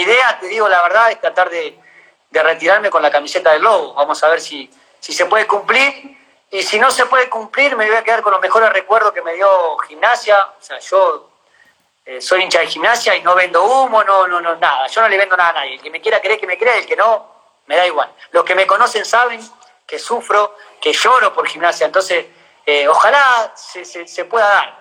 mi idea, te digo la verdad, es tratar de, de retirarme con la camiseta del Lobo. Vamos a ver si, si se puede cumplir. Y si no se puede cumplir, me voy a quedar con los mejores recuerdos que me dio gimnasia. O sea, yo eh, soy hincha de gimnasia y no vendo humo, no, no, no, nada. Yo no le vendo nada a nadie. El que me quiera creer, que me crea, el que no, me da igual. Los que me conocen saben que sufro, que lloro por gimnasia. Entonces, eh, ojalá se, se, se pueda dar.